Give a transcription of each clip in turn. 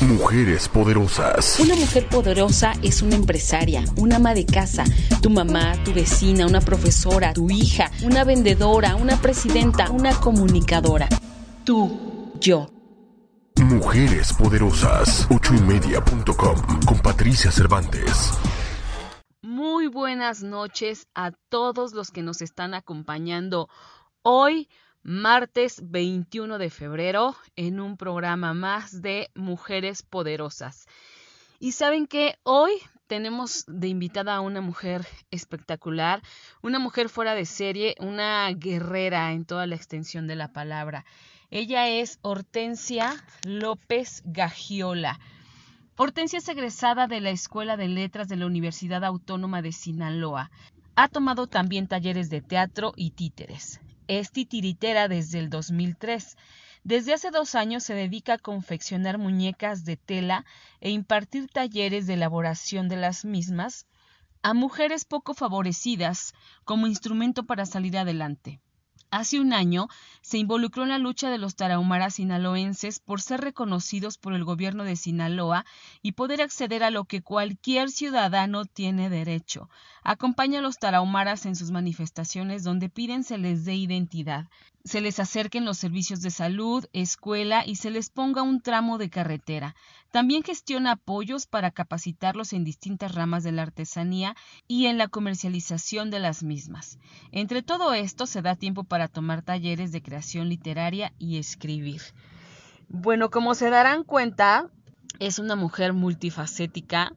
Mujeres poderosas. Una mujer poderosa es una empresaria, una ama de casa, tu mamá, tu vecina, una profesora, tu hija, una vendedora, una presidenta, una comunicadora. Tú, yo. Mujeres poderosas. Ochoymedia.com con Patricia Cervantes. Muy buenas noches a todos los que nos están acompañando hoy martes 21 de febrero en un programa más de Mujeres Poderosas. Y saben que hoy tenemos de invitada a una mujer espectacular, una mujer fuera de serie, una guerrera en toda la extensión de la palabra. Ella es Hortensia López Gagiola. Hortensia es egresada de la Escuela de Letras de la Universidad Autónoma de Sinaloa. Ha tomado también talleres de teatro y títeres. Es titiritera desde el 2003. Desde hace dos años se dedica a confeccionar muñecas de tela e impartir talleres de elaboración de las mismas a mujeres poco favorecidas como instrumento para salir adelante. Hace un año se involucró en la lucha de los tarahumaras sinaloenses por ser reconocidos por el gobierno de Sinaloa y poder acceder a lo que cualquier ciudadano tiene derecho. Acompaña a los tarahumaras en sus manifestaciones donde piden se les dé identidad, se les acerquen los servicios de salud, escuela y se les ponga un tramo de carretera. También gestiona apoyos para capacitarlos en distintas ramas de la artesanía y en la comercialización de las mismas. Entre todo esto se da tiempo para tomar talleres de creación literaria y escribir. Bueno, como se darán cuenta, es una mujer multifacética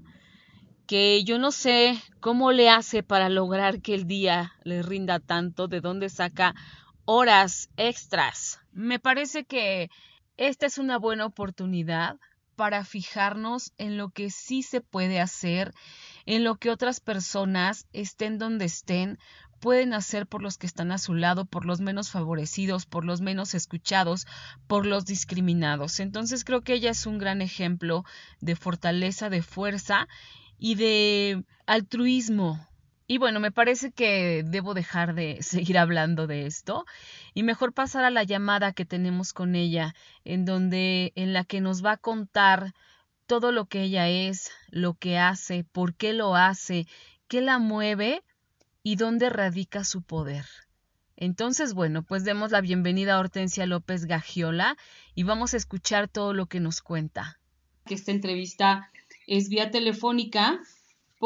que yo no sé cómo le hace para lograr que el día le rinda tanto, de dónde saca horas extras. Me parece que esta es una buena oportunidad para fijarnos en lo que sí se puede hacer, en lo que otras personas, estén donde estén, pueden hacer por los que están a su lado, por los menos favorecidos, por los menos escuchados, por los discriminados. Entonces creo que ella es un gran ejemplo de fortaleza, de fuerza y de altruismo y bueno, me parece que debo dejar de seguir hablando de esto y mejor pasar a la llamada que tenemos con ella, en donde en la que nos va a contar todo lo que ella es, lo que hace, por qué lo hace, qué la mueve y dónde radica su poder. Entonces, bueno, pues demos la bienvenida a Hortensia López Gagiola y vamos a escuchar todo lo que nos cuenta. Esta entrevista es vía telefónica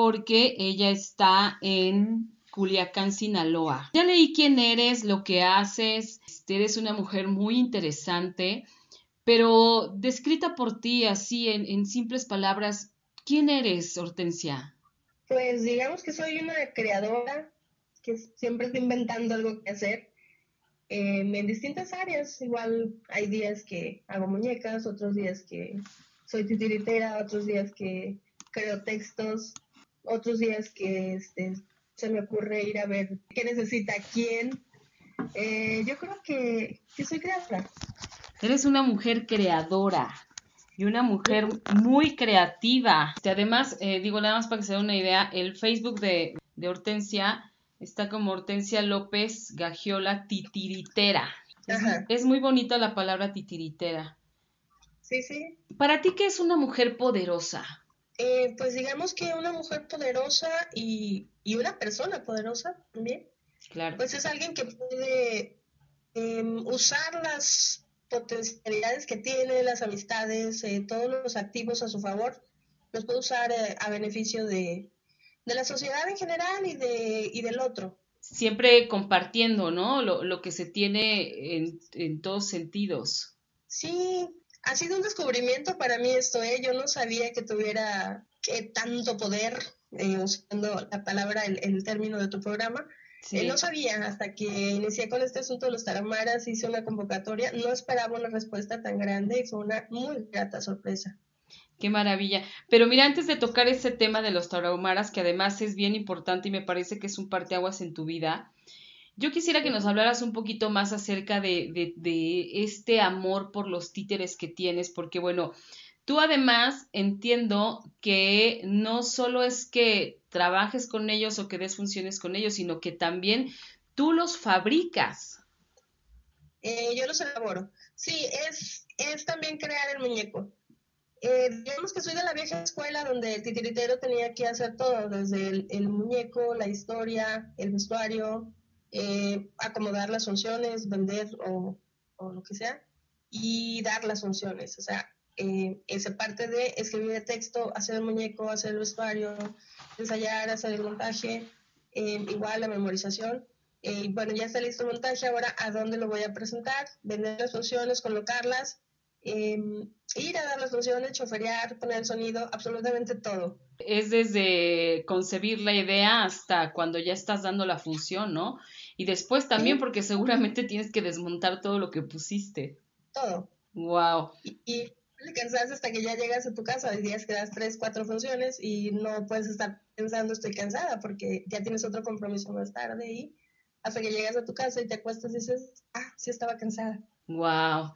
porque ella está en Culiacán, Sinaloa. Ya leí quién eres, lo que haces. Este, eres una mujer muy interesante, pero descrita por ti así en, simples palabras, ¿quién eres, Hortensia? Pues digamos que soy una creadora que siempre está inventando algo que hacer em, en distintas áreas. Igual hay días que hago muñecas, otros días que soy titiritera, otros días que creo textos, otros días que este, se me ocurre ir a ver qué necesita quién. Eh, yo creo que, soy creadora. Eres una mujer creadora y una mujer muy creativa. Además, eh, digo nada más para que se dé una idea, el Facebook de, de Hortensia está como Hortensia López Gagiola Titiritera. Es, muy bonita la palabra titiritera. Sí, sí. Para ti, ¿qué es una mujer poderosa? Eh, pues digamos que una mujer poderosa y, una persona poderosa también, claro. pues es alguien que puede em, usar las potencialidades que tiene, las amistades, eh, todos los activos a su favor, los puede usar eh, a beneficio de, la sociedad en general y, de, y del otro. Siempre compartiendo, ¿no? Lo, lo que se tiene en, en todos sentidos. Sí, ha sido un descubrimiento para mí esto, ¿eh? Yo no sabía que tuviera tanto poder, eh, usando la palabra, el, el, término de tu programa. Eh, no sabía hasta que inicié con este asunto de los taramaras, hice una convocatoria, no esperaba una respuesta tan grande y fue una muy grata sorpresa. Qué maravilla. Pero mira, antes de tocar ese tema de los tarahumaras, que además es bien importante y me parece que es un parteaguas en tu vida, yo quisiera que nos hablaras un poquito más acerca de, de, de este amor por los títeres que tienes, porque bueno, tú además entiendo que no solo es que trabajes con ellos o que des funciones con ellos, sino que también tú los fabricas. Eh, yo los elaboro. Sí, es, es también crear el muñeco. Eh, digamos que soy de la vieja escuela donde el titiritero tenía que hacer todo, desde el, muñeco, la historia, el vestuario, eh, acomodar las funciones, vender o, lo que sea, y dar las funciones. O sea, eh, esa parte de escribir el texto, hacer el muñeco, hacer el vestuario, ensayar, hacer el montaje, eh, igual la memorización. y bueno, ya está listo el montaje, ahora a dónde lo voy a presentar, vender las funciones, colocarlas Em, ir a dar las funciones, choferear, poner el sonido, absolutamente todo. Es desde concebir la idea hasta cuando ya estás dando la función, ¿no? Y después también porque seguramente tienes que desmontar todo lo que pusiste. Todo. Wow. Y, y te cansas hasta que ya llegas a tu casa, hay días que das tres, cuatro funciones y no puedes estar pensando estoy cansada porque ya tienes otro compromiso más tarde y hasta que llegas a tu casa y te acuestas y dices, ah, sí estaba cansada. Wow.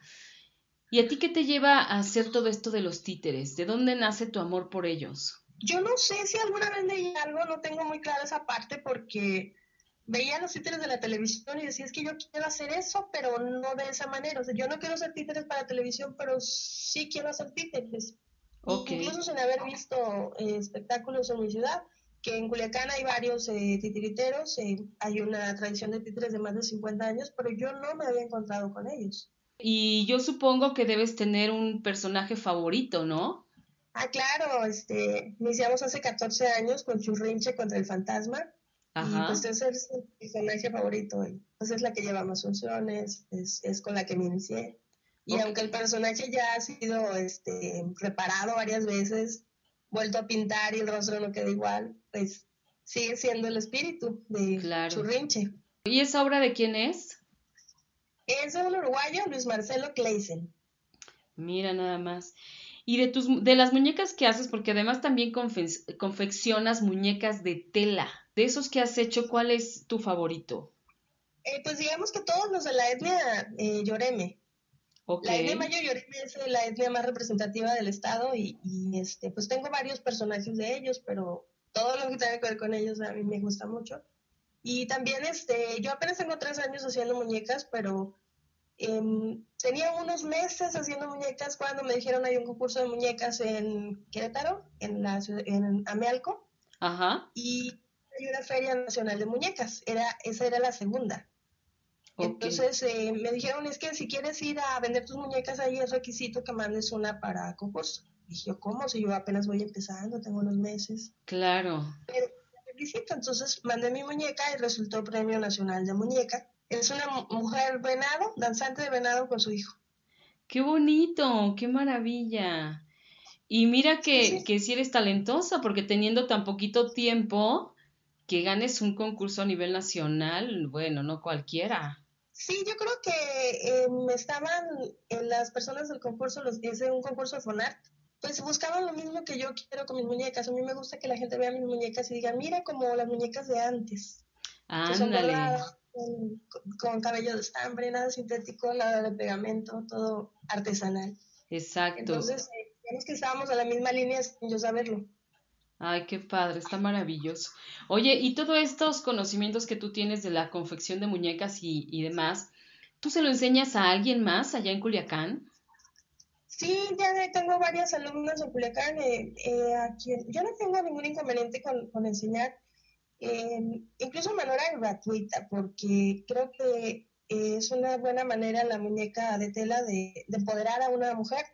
¿Y a ti qué te lleva a hacer todo esto de los títeres? ¿De dónde nace tu amor por ellos? Yo no sé si alguna vez leí algo, no tengo muy clara esa parte porque veía los títeres de la televisión y decía, es que yo quiero hacer eso, pero no de esa manera. O sea, yo no quiero hacer títeres para televisión, pero sí quiero hacer títeres. Incluso sin haber visto eh, espectáculos en mi ciudad, que en Culiacán hay varios eh, titiriteros, eh, hay una tradición de títeres de más de 50 años, pero yo no me había encontrado con ellos. Y yo supongo que debes tener un personaje favorito, ¿no? Ah, claro, este, iniciamos hace 14 años con Churrinche contra el fantasma. Ajá. Y pues ese es el personaje favorito. Pues es la que lleva más funciones, es, es con la que me inicié. Y aunque el personaje ya ha sido este, reparado varias veces, vuelto a pintar y el rostro no queda igual, pues sigue siendo el espíritu de Churrinche. ¿Y esa obra de quién es? Es un uruguayo, Luis Marcelo Kleisen. Mira nada más. Y de tus de las muñecas que haces, porque además también confeccionas muñecas de tela. De esos que has hecho, ¿cuál es tu favorito? Eh, pues digamos que todos los de la etnia eh, Yoreme. La etnia Mayo Yoreme es la etnia más representativa del estado y, y, este, pues tengo varios personajes de ellos, pero todo lo que tiene que ver con ellos a mí me gusta mucho. Y también, este, yo apenas tengo tres años haciendo muñecas, pero em, tenía unos meses haciendo muñecas cuando me dijeron hay un concurso de muñecas en Querétaro, en la en Amealco. Ajá. Y hay una feria nacional de muñecas. Era, esa era la segunda. Entonces eh, me dijeron, es que si quieres ir a vender tus muñecas ahí es requisito que mandes una para concurso. Dije, ¿cómo? Si yo apenas voy empezando, tengo unos meses. Claro. Pero entonces mandé mi muñeca y resultó Premio Nacional de Muñeca. Es una mujer venado, danzante de venado con su hijo. ¡Qué bonito! ¡Qué maravilla! Y mira que, que si eres talentosa, porque teniendo tan poquito tiempo, que ganes un concurso a nivel nacional, bueno, no cualquiera. Sí, yo creo que em, estaban en las personas del concurso, los, es un concurso de Fonart, pues buscaban lo mismo que yo quiero con mis muñecas. A mí me gusta que la gente vea mis muñecas y diga, mira como las muñecas de antes. Ándale. Con, con, cabello de estambre, nada sintético, nada de pegamento, todo artesanal. Exacto. Entonces, eh, que estábamos en la misma línea sin yo saberlo. Ay, qué padre, está maravilloso. Oye, y todos estos conocimientos que tú tienes de la confección de muñecas y, y demás, ¿tú se lo enseñas a alguien más allá en Culiacán? Sí, ya tengo varias alumnas en Culiacán, eh, eh, a yo no tengo ningún inconveniente con, enseñar, em, incluso de manera gratuita, porque creo que es una buena manera la muñeca de tela de, empoderar a una mujer.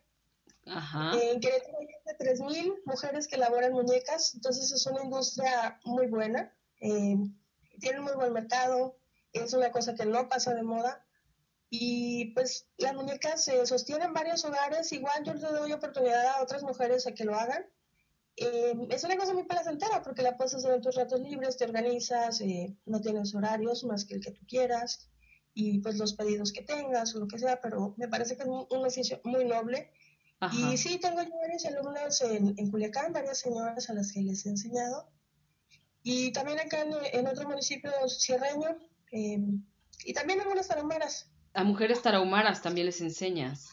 Ajá. En Querétaro hay más de 3.000 mujeres que elaboran muñecas, entonces es una industria muy buena, em, tiene muy buen mercado, es una cosa que no pasa de moda y pues las muñecas se sostienen en varios hogares, igual yo le doy oportunidad a otras mujeres a que lo hagan. Eh, es una cosa muy placentera porque la puedes hacer en tus ratos libres, te organizas, eh, no tienes horarios más que el que tú quieras y pues los pedidos que tengas o lo que sea, pero me parece que es un, oficio muy noble Y sí, tengo yo varios alumnos en, en, Culiacán, varias señoras a las que les he enseñado. Y también acá en, en otro municipio sierreño, em, y también algunas tarahumaras. A mujeres tarahumaras también les enseñas.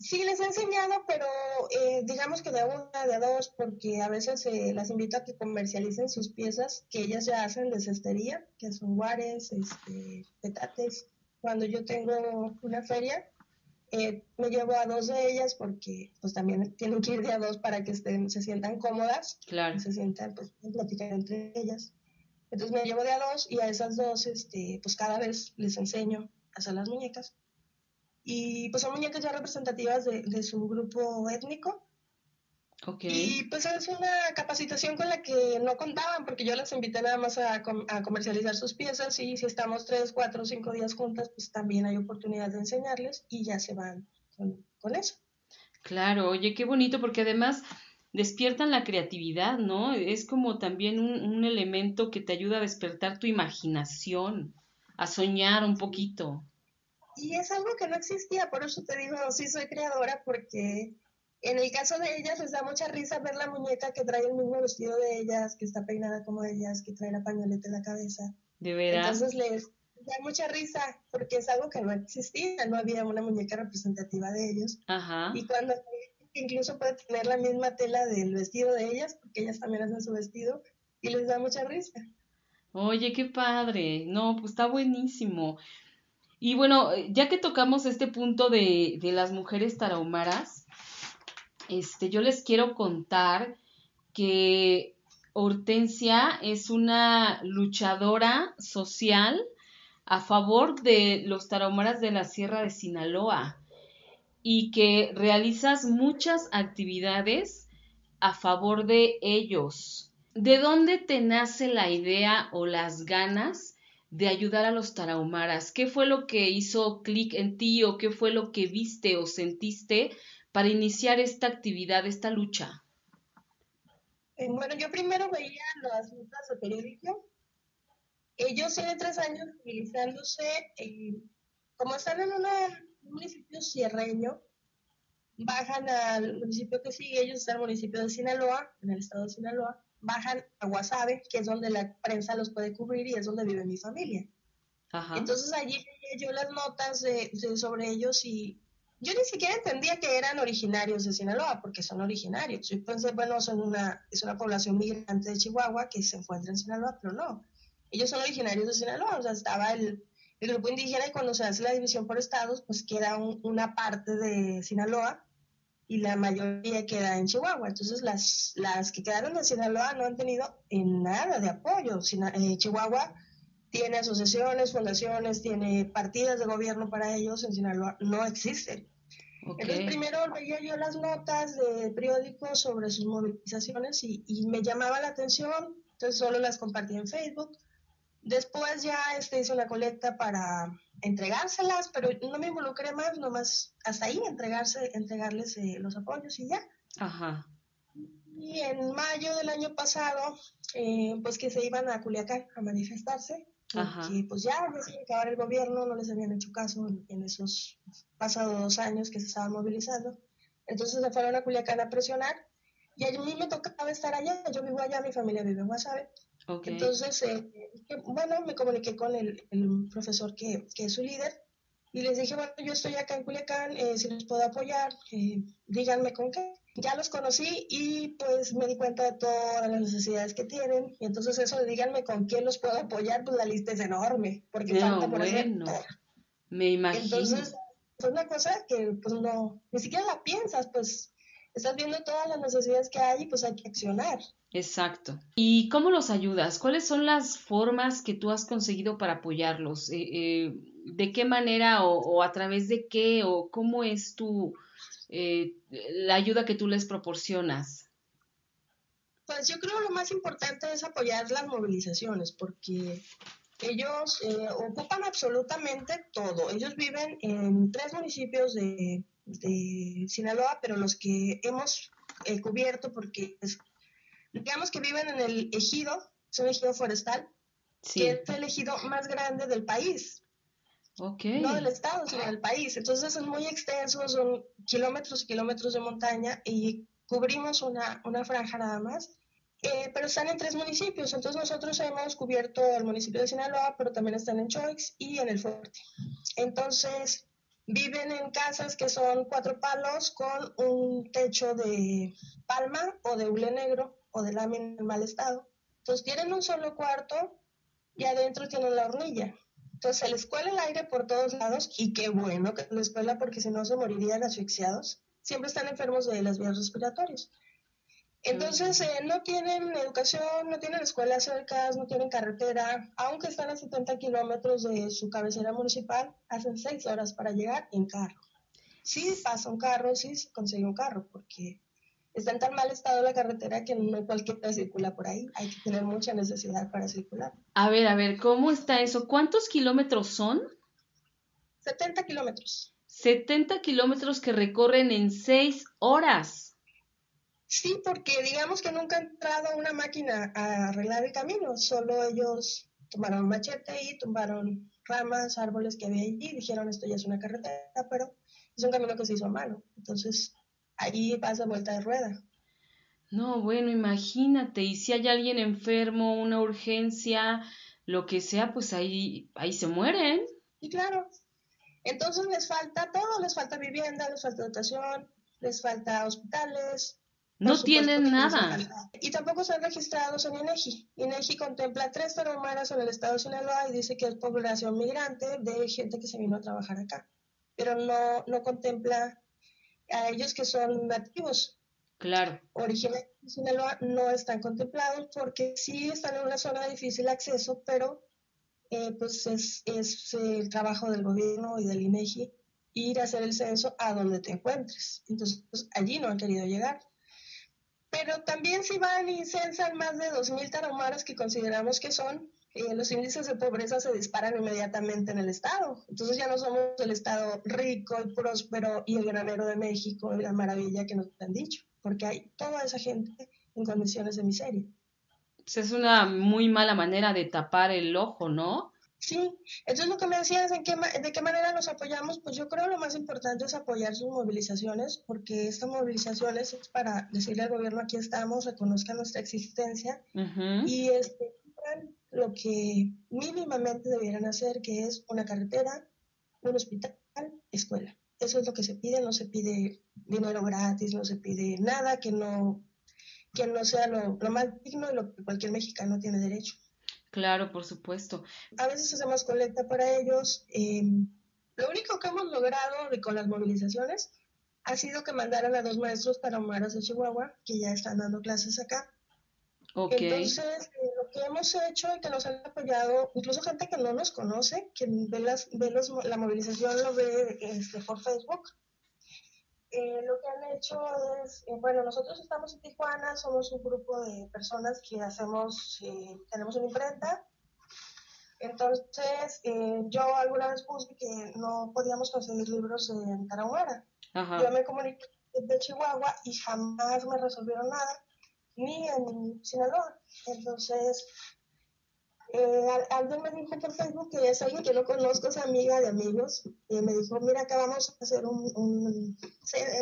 Sí, les he enseñado, pero eh, digamos que de una, de dos, porque a veces eh, las invito a que comercialicen sus piezas que ellas ya hacen de cestería, que son guares, este, petates. Cuando yo tengo una feria, eh, me llevo a dos de ellas porque pues también tienen que ir de a dos para que estén, se sientan cómodas, claro. se sientan, pues, platicar entre ellas. Entonces me llevo de a dos y a esas dos, este, pues cada vez les enseño a hacer las muñecas. Y pues son muñecas ya representativas de, de su grupo étnico. Okay. Y pues es una capacitación con la que no contaban, porque yo las invité nada más a, a, comercializar sus piezas y si estamos tres, cuatro, cinco días juntas, pues también hay oportunidad de enseñarles y ya se van con, con eso. Claro, oye, qué bonito, porque además despiertan la creatividad, ¿no? Es como también un, un elemento que te ayuda a despertar tu imaginación, a soñar un poquito. Y es algo que no existía, por eso te digo, sí soy creadora, porque en el caso de ellas les da mucha risa ver la muñeca que trae el mismo vestido de ellas, que está peinada como ellas, que trae la pañoleta en la cabeza. De verdad. Entonces les da mucha risa, porque es algo que no existía, no había una muñeca representativa de ellos. Ajá. Y cuando incluso puede tener la misma tela del vestido de ellas, porque ellas también hacen su vestido, y les da mucha risa. Oye, qué padre. No, pues está buenísimo. Y bueno, ya que tocamos este punto de, de las mujeres tarahumaras, este, yo les quiero contar que Hortensia es una luchadora social a favor de los tarahumaras de la Sierra de Sinaloa y que realizas muchas actividades a favor de ellos. ¿De dónde te nace la idea o las ganas de ayudar a los tarahumaras? ¿Qué fue lo que hizo clic en ti o qué fue lo que viste o sentiste para iniciar esta actividad, esta lucha? Eh, bueno, yo primero veía las notas de periódico. Ellos tienen tres años utilizándose, eh, como están en un municipio sierreño, bajan al municipio que sigue, ellos están en el municipio de Sinaloa, en el estado de Sinaloa, bajan a Guasave, que es donde la prensa los puede cubrir y es donde vive mi familia. Ajá. Entonces allí leía yo las notas de, de, sobre ellos y yo ni siquiera entendía que eran originarios de Sinaloa, porque son originarios. Yo pensé, bueno, son una, es una población migrante de Chihuahua que se encuentra en Sinaloa, pero no. Ellos son originarios de Sinaloa, o sea, estaba el, el grupo indígena y cuando se hace la división por estados, pues queda un, una parte de Sinaloa y la mayoría queda en Chihuahua. Entonces, las, las que quedaron en Sinaloa no han tenido en nada de apoyo. Eh, Chihuahua tiene asociaciones, fundaciones, tiene partidas de gobierno para ellos, en Sinaloa no existen. Okay. Entonces, primero veía yo las notas de periódicos sobre sus movilizaciones y, y, me llamaba la atención, entonces solo las compartí en Facebook. Después ya este, hice una colecta para entregárselas, pero no me involucré más, nomás hasta ahí entregarse, entregarles eh, los apoyos y ya. Ajá. Y en mayo del año pasado, eh, pues que se iban a Culiacán a manifestarse, porque pues ya decían que ahora el gobierno no les habían hecho caso en, en, esos pasados dos años que se estaban movilizando. Entonces se fueron a Culiacán a presionar y a mí me tocaba estar allá, yo vivo allá, mi familia vive en Guasave. Okay. Entonces, eh, bueno, me comuniqué con el, el profesor que, que, es su líder y les dije, bueno, yo estoy acá en Culiacán, eh, si les puedo apoyar, eh, díganme con qué. Ya los conocí y pues me di cuenta de todas las necesidades que tienen y entonces eso de díganme con quién los puedo apoyar, pues la lista es enorme, porque no, falta por bueno, hacer Me imagino. Entonces, es una cosa que pues no, ni siquiera la piensas, pues estás viendo todas las necesidades que hay y pues hay que accionar. Exacto. ¿Y cómo los ayudas? ¿Cuáles son las formas que tú has conseguido para apoyarlos? Eh, eh, ¿De qué manera o, o, a través de qué o cómo es tu eh, la ayuda que tú les proporcionas? Pues yo creo lo más importante es apoyar las movilizaciones porque ellos ocupan absolutamente todo. Ellos viven en tres municipios de, de Sinaloa, pero los que hemos eh, cubierto porque es, digamos que viven en el ejido, es un ejido forestal, Sí. que es el ejido más grande del país. Okay. No del estado, sino del país. Entonces es muy extenso, son kilómetros y kilómetros de montaña y cubrimos una, una franja nada más. Eh, pero están en tres municipios, entonces nosotros hemos cubierto el municipio de Sinaloa, pero también están en Choix y en El Fuerte. Entonces, viven en casas que son cuatro palos con un techo de palma o de hule negro o de lámina en mal estado. Entonces, tienen un solo cuarto y adentro tienen la hornilla. Entonces, se les cuela el aire por todos lados y qué bueno que les cuela porque si no se morirían asfixiados. Siempre están enfermos de las vías respiratorias. Entonces, eh, no tienen educación, no tienen escuelas cercas, no tienen carretera, aunque están a 70 kilómetros de su cabecera municipal, hacen seis horas para llegar en carro. Sí pasa un carro, sí se consigue un carro, porque está en tan mal estado la carretera que no cualquiera circula por ahí. Hay que tener mucha necesidad para circular. A ver, a ver, ¿cómo está eso? ¿Cuántos kilómetros son? 70 kilómetros. 70 kilómetros que recorren en seis horas. Sí, porque digamos que nunca ha entrado una máquina a arreglar el camino, solo ellos tomaron machete y tumbaron ramas, árboles que había allí y dijeron esto ya es una carretera, pero es un camino que se hizo a mano. Entonces, allí pasa vuelta de rueda. No, bueno, imagínate, y si hay alguien enfermo, una urgencia, lo que sea, pues ahí, ahí se mueren. Y claro, entonces les falta todo, les falta vivienda, les falta educación, les falta hospitales, no tienen nada. Y tampoco son registrados en INEGI. INEGI contempla tres tarahumaras en el estado de Sinaloa y dice que es población migrante de gente que se vino a trabajar acá. Pero no, no contempla a ellos que son nativos. Claro. Originarios de Sinaloa no están contemplados porque sí están en una zona de difícil acceso, pero eh, pues es, es el trabajo del gobierno y del INEGI ir a hacer el censo a donde te encuentres. Entonces, pues, allí no han querido llegar pero también si van y censan más de 2.000 tarahumaras que consideramos que son, eh, los índices de pobreza se disparan inmediatamente en el Estado. Entonces ya no somos el Estado rico y próspero y el granero de México y la maravilla que nos han dicho, porque hay toda esa gente en condiciones de miseria. Es una muy mala manera de tapar el ojo, ¿no? Sí, entonces lo que me decías, ¿en qué, ¿de qué manera nos apoyamos? Pues yo creo lo más importante es apoyar sus movilizaciones, porque estas movilizaciones es para decirle al gobierno aquí estamos, reconozcan nuestra existencia y este, lo que mínimamente debieran hacer, que es una carretera, un hospital, escuela. Eso es lo que se pide, no se pide dinero gratis, no se pide nada que no, que no sea lo, lo más digno y lo que cualquier mexicano tiene derecho. Claro, por supuesto. A veces hacemos colecta para ellos. Eh, lo único que hemos logrado con las movilizaciones ha sido que mandaran a dos maestros para Omaras de Chihuahua, que ya están dando clases acá. Entonces, eh, lo que hemos hecho y que nos han apoyado, incluso gente que no nos conoce, que ve, las, ve los, la movilización, lo ve este, por Facebook, eh, lo que han hecho es, eh, bueno, nosotros estamos en Tijuana, somos un grupo de personas que hacemos, eh, tenemos una imprenta. Entonces, yo alguna vez puse que no podíamos conseguir libros en Tarahumara. Yo me comuniqué de Chihuahua y jamás me resolvieron nada, ni en Sinaloa. Entonces, eh, alguien me dijo por Facebook que es alguien que no conozco, es amiga de amigos, y me dijo, mira, acá vamos a hacer un, un,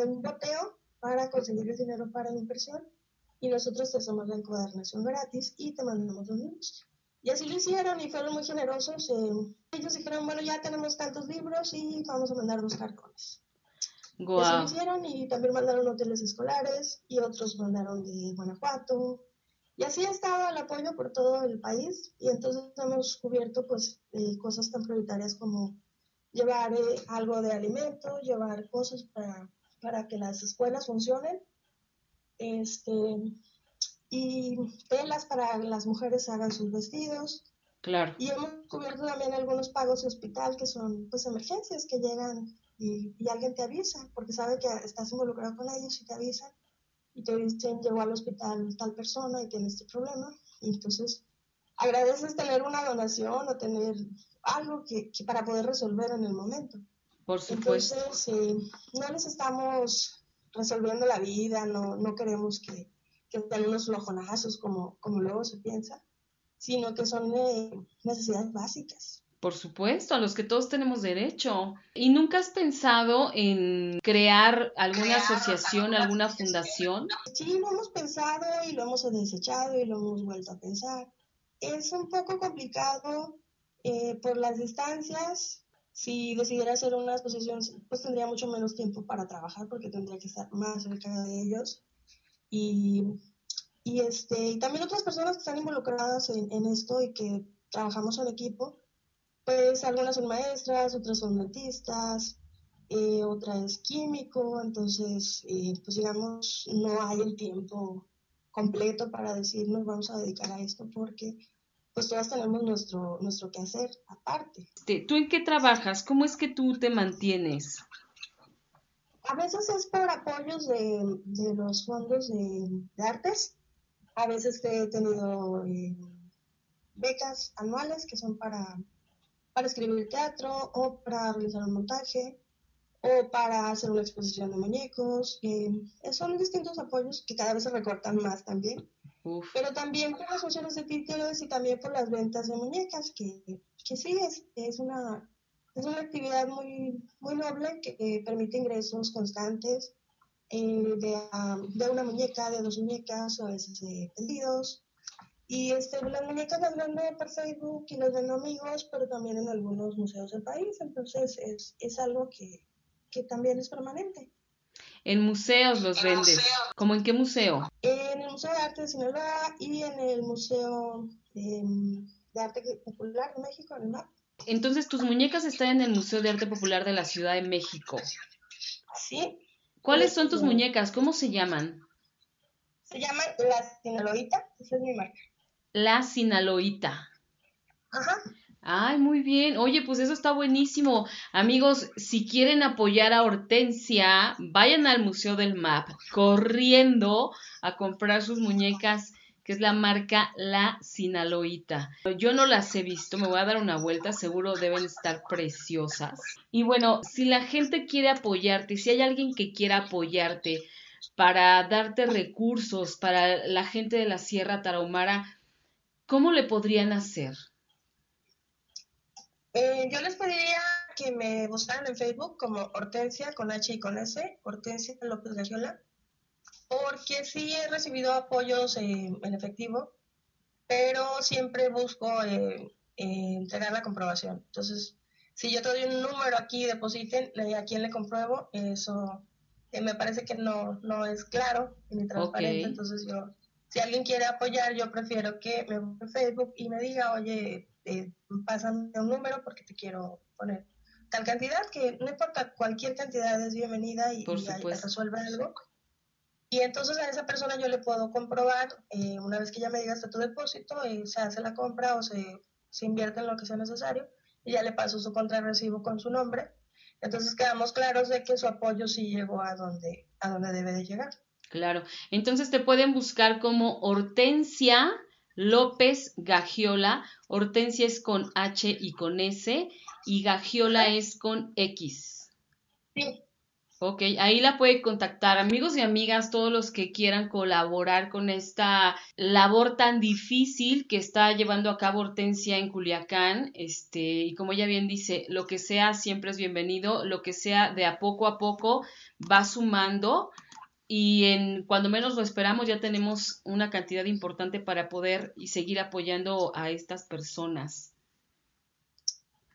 un boteo para conseguir el dinero para la impresión y nosotros te hacemos la encuadernación gratis y te mandamos los libros. Y así lo hicieron y fueron muy generosos. Eh, ellos dijeron, bueno, ya tenemos tantos libros y vamos a mandar dos cartones. Y así lo hicieron y también mandaron hoteles escolares y otros mandaron de Guanajuato, y así ha estado el apoyo por todo el país y entonces hemos cubierto pues eh, cosas tan prioritarias como llevar eh, algo de alimento, llevar cosas para, para, que las escuelas funcionen, este, y telas para que las mujeres hagan sus vestidos. Claro. Y hemos cubierto también algunos pagos de hospital que son pues emergencias que llegan y, y alguien te avisa porque sabe que estás involucrado con ellos y te avisan y te dicen llegó al hospital tal persona y tiene este problema. Y entonces agradeces tener una donación o tener algo que, para poder resolver en el momento. Por supuesto. Entonces, eh, no les estamos resolviendo la vida, no, no queremos que, que tengan unos flojonazos como, como luego se piensa, sino que son eh, necesidades básicas. Por supuesto, a los que todos tenemos derecho. ¿Y nunca has pensado en crear alguna asociación, alguna fundación? Sí, lo hemos pensado y lo hemos desechado y lo hemos vuelto a pensar. Es un poco complicado eh, por las distancias. Si decidiera hacer una asociación, pues tendría mucho menos tiempo para trabajar porque tendría que estar más cerca de ellos. Y, y, este, y también otras personas que están involucradas en, en esto y que trabajamos en equipo pues algunas son maestras, otras son dentistas, eh, otra es químico, entonces, eh, pues digamos, no hay el tiempo completo para decir nos vamos a dedicar a esto porque pues todas tenemos nuestro, nuestro hacer aparte. ¿Tú en qué trabajas? ¿Cómo es que tú te mantienes? A veces es por apoyos de, de los fondos de, artes. A veces he tenido eh, becas anuales que son para para escribir teatro o para realizar un montaje o para hacer una exposición de muñecos. Eh, son distintos apoyos que cada vez se recortan más también. Pero también por las funciones de títulos y también por las ventas de muñecas, que, que sí es, es, una, es una actividad muy, muy noble que permite ingresos constantes eh, de, de, una muñeca, de dos muñecas, o a veces de pedidos. Y este, las muñecas las vendo por Facebook y las vendo amigos, pero también en algunos museos del país. Entonces es, es algo que, que, también es permanente. En museos los vendes. ¿Cómo en qué museo? En el Museo de Arte de Sinaloa y en el Museo em, de Arte Popular de México, en el MAP. Entonces tus muñecas están en el Museo de Arte Popular de la Ciudad de México. Sí. ¿Cuáles son tus muñecas? ¿Cómo se llaman? Se llaman La Sinaloita, esa es mi marca. La Sinaloita. Ajá. Ay, muy bien. Oye, pues eso está buenísimo. Amigos, si quieren apoyar a Hortensia, vayan al Museo del MAP corriendo a comprar sus muñecas, que es la marca La Sinaloita. Yo no las he visto, me voy a dar una vuelta, seguro deben estar preciosas. Y bueno, si la gente quiere apoyarte, si hay alguien que quiera apoyarte para darte recursos para la gente de la Sierra Tarahumara, ¿cómo le podrían hacer? Eh, yo les pediría que me buscaran en Facebook como Hortensia con H y con S, Hortensia López Gagiola, porque sí he recibido apoyos en efectivo, pero siempre busco eh, eh, entregar la comprobación. Entonces, si yo te doy un número aquí, depositen, a quién le compruebo, eso me parece que no, no es claro ni transparente, entonces yo si alguien quiere apoyar, yo prefiero que me busque en Facebook y me diga, oye, eh, pásame un número porque te quiero poner tal cantidad, que no importa, cualquier cantidad es bienvenida y, resuelve algo. Y entonces a esa persona yo le puedo comprobar, eh, una vez que ya me diga hasta tu depósito, eh, se hace la compra o se, se invierte en lo que sea necesario y ya le paso su contrarrecibo con su nombre. Entonces quedamos claros de que su apoyo sí llegó a donde, a donde debe de llegar. Claro. Entonces te pueden buscar como Hortensia López Gagiola. Hortensia es con H y con S y Gagiola es con X. Sí. Ok, ahí la puede contactar. Amigos y amigas, todos los que quieran colaborar con esta labor tan difícil que está llevando a cabo Hortensia en Culiacán. Este, y como ella bien dice, lo que sea siempre es bienvenido, lo que sea de a poco a poco va sumando y en cuando menos lo esperamos ya tenemos una cantidad importante para poder y seguir apoyando a estas personas.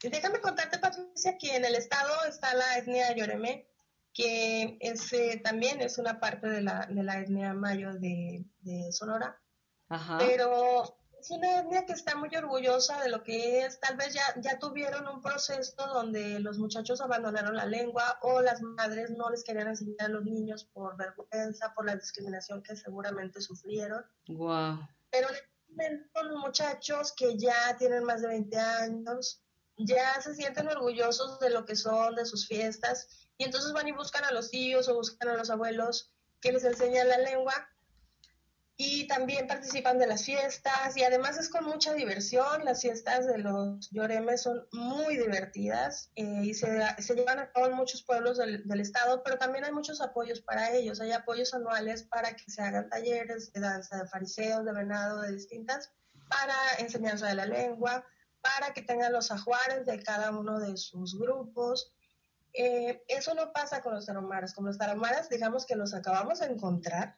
Déjame contarte, Patricia, que en el estado está la etnia Yoreme, que es, eh, también es una parte de la, de la etnia mayo de, de Sonora. Ajá. Pero es una etnia que está muy orgullosa de lo que es. Tal vez ya, ya tuvieron un proceso donde los muchachos abandonaron la lengua o las madres no les querían enseñar a los niños por vergüenza, por la discriminación que seguramente sufrieron. Wow. Pero son muchachos que ya tienen más de 20 años, ya se sienten orgullosos de lo que son, de sus fiestas, y entonces van y buscan a los tíos o buscan a los abuelos que les enseñan la lengua y también participan de las fiestas y además es con mucha diversión. Las fiestas de los Lloremes son muy divertidas eh, y se, llevan a cabo en muchos pueblos del, del, estado, pero también hay muchos apoyos para ellos. Hay apoyos anuales para que se hagan talleres de danza de fariseos, de venado, de distintas, para enseñanza de la lengua. para que tengan los ajuares de cada uno de sus grupos. Eh, eso no pasa con los tarahumaras. Con los tarahumaras, digamos que los acabamos de encontrar,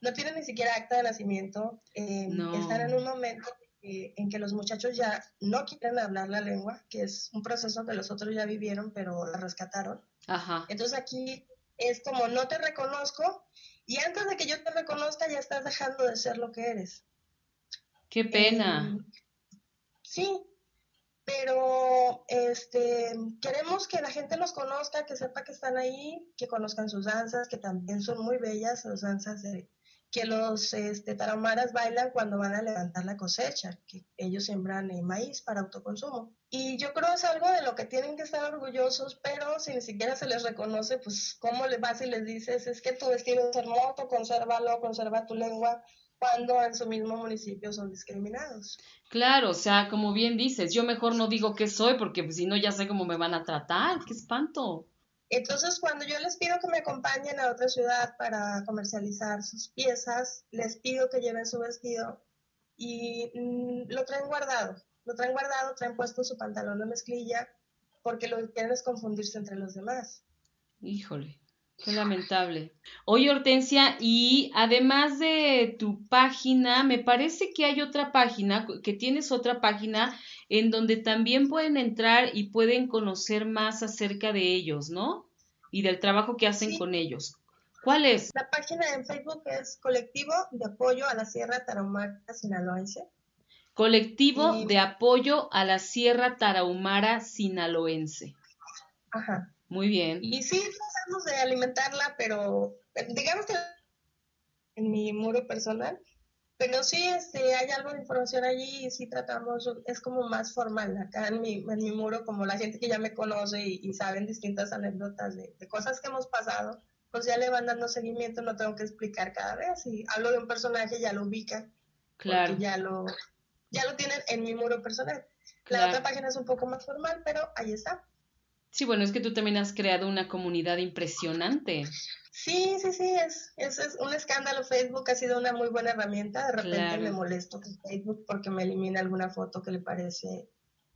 no tienen ni siquiera acta de nacimiento, eh, están en un momento en que los muchachos ya no quieren hablar la lengua, que es un proceso que los otros ya vivieron, pero la rescataron. Ajá. Entonces aquí es como no te reconozco y antes de que yo te reconozca ya estás dejando de ser lo que eres. Qué pena. Eh, sí, pero este queremos que la gente los conozca, que sepa que están ahí, que conozcan sus danzas, que también son muy bellas, las danzas de, que los este, tarahumaras bailan cuando van a levantar la cosecha, que ellos siembran eh, maíz para autoconsumo. Y yo creo es algo de lo que tienen que estar orgullosos, pero si ni siquiera se les reconoce, pues cómo le vas y les dices, es que tu vestido es hermoso, consérvalo, conserva tu lengua, cuando en su mismo municipio son discriminados. Claro, o sea, como bien dices, yo mejor no digo qué soy porque pues, si no ya sé cómo me van a tratar, qué espanto. Entonces, cuando yo les pido que me acompañen a otra ciudad para comercializar sus piezas, les pido que lleven su vestido y mm, lo traen guardado. Lo traen guardado, traen puesto su pantalón de mezclilla, porque lo que quieren es confundirse entre los demás. Híjole, qué lamentable. Oye, Hortensia, y además de tu página, me parece que hay otra página, que tienes otra página en donde también pueden entrar y pueden conocer más acerca de ellos, ¿no? Y del trabajo que hacen con ellos. ¿Cuál es? La página en Facebook es Colectivo de Apoyo a la Sierra Tarahumara Sinaloense. Colectivo de Apoyo a la Sierra Tarahumara Sinaloense. Ajá. Muy bien. Y sí, tratamos de alimentarla, pero digamos que en mi muro personal pero sí, este, hay algo de información allí y sí tratamos, es como más formal acá en mi, en mi muro, como la gente que ya me conoce y, saben distintas anécdotas de, cosas que hemos pasado, pues ya le van dando seguimiento, no tengo que explicar cada vez. Y hablo de un personaje, ya lo ubica. Claro. Ya lo, ya lo tienen en mi muro personal. La otra página es un poco más formal, pero ahí está. Sí, bueno, es que tú también has creado una comunidad impresionante. Sí, sí, sí, es, es, un escándalo. Facebook ha sido una muy buena herramienta. De repente me molesto con Facebook porque me elimina alguna foto que le parece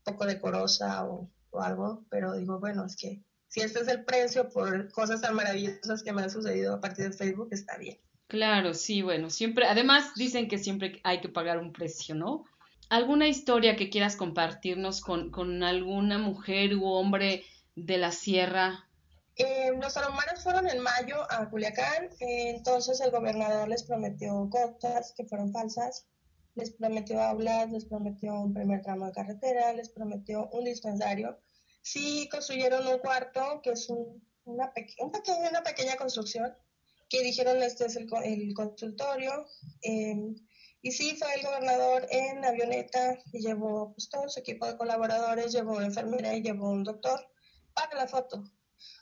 poco decorosa o, o, algo, pero digo, bueno, es que si este es el precio por cosas tan maravillosas que me han sucedido a partir de Facebook, está bien. Claro, sí, bueno, siempre, además dicen que siempre hay que pagar un precio, ¿no? ¿Alguna historia que quieras compartirnos con, con alguna mujer u hombre de la sierra eh, los aromaras fueron en mayo a Culiacán, eh, entonces el gobernador les prometió cosas que fueron falsas, les prometió aulas, les prometió un primer tramo de carretera, les prometió un dispensario. Sí construyeron un cuarto, que es una, una pequeña construcción, que dijeron este es el, el consultorio. Em, y sí, fue el gobernador en avioneta y llevó pues, todo su equipo de colaboradores, llevó enfermera y llevó un doctor para la foto.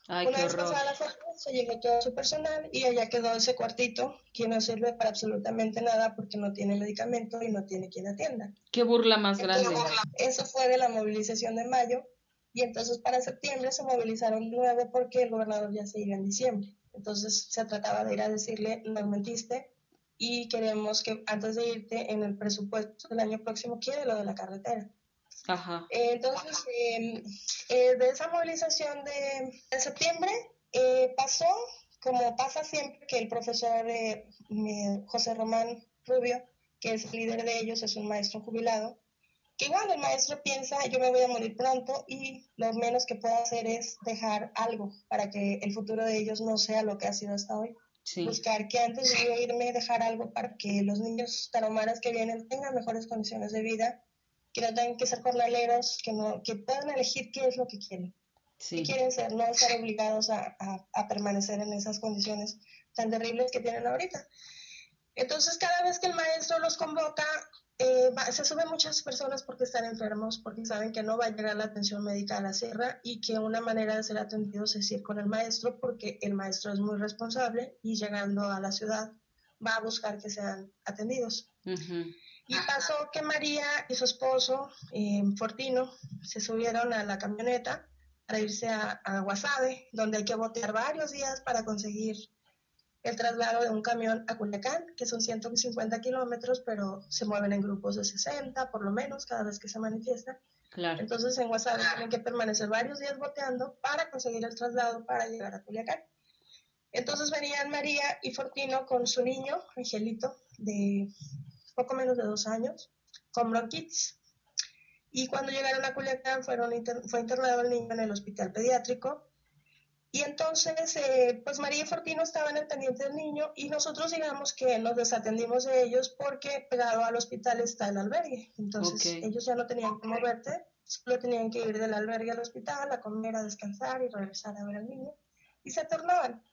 Una vez pasada la se llegó todo su personal y allá quedó ese cuartito que no sirve para absolutamente nada porque no tiene medicamento y no tiene quien atienda. Qué burla más grande. Eso fue de la movilización de mayo y entonces para septiembre se movilizaron nueve porque el gobernador ya se iba en diciembre. Entonces se trataba de ir a decirle, no mentiste y queremos que antes de irte en el presupuesto del año próximo quiere lo de la carretera. Ajá. entonces, em, eh, de esa movilización de, septiembre eh, pasó, como pasa siempre, que el profesor eh, José Román Rubio, que es líder de ellos, es un maestro jubilado, que igual el maestro piensa, yo me voy a morir pronto y lo menos que puedo hacer es dejar algo para que el futuro de ellos no sea lo que ha sido hasta hoy. Buscar que antes de yo irme dejar algo para que los niños taromaras que vienen tengan mejores condiciones de vida que no tengan que ser jornaleros, que, no, que puedan elegir qué es lo que quieren. Sí. quieren ser, no estar obligados a, a, permanecer en esas condiciones tan terribles que tienen ahorita. Entonces, cada vez que el maestro los convoca, eh, se suben muchas personas porque están enfermos, porque saben que no va a llegar la atención médica a la sierra y que una manera de ser atendidos es ir con el maestro, porque el maestro es muy responsable y llegando a la ciudad va a buscar que sean atendidos. Y pasó que María y su esposo, eh, Fortino, se subieron a la camioneta para irse a, a Guasave, donde hay que botear varios días para conseguir el traslado de un camión a Culiacán, que son 150 kilómetros, pero se mueven en grupos de 60, por lo menos, cada vez que se manifiesta. Claro. Entonces en WhatsApp tienen que permanecer varios días boteando para conseguir el traslado para llegar a Culiacán. Entonces venían María y Fortino con su niño, Angelito, de poco menos de dos años, con bronquitis. Y cuando llegaron a Culiacán fueron fue internado el niño en el hospital pediátrico y entonces, eh, pues María y Fortino estaban al pendiente del niño y nosotros digamos que nos desatendimos de ellos porque pegado al hospital está el albergue. Entonces ellos ya no tenían que moverte, solo tenían que ir del albergue al hospital a comer, a descansar y regresar a ver al niño. Y se tornaban.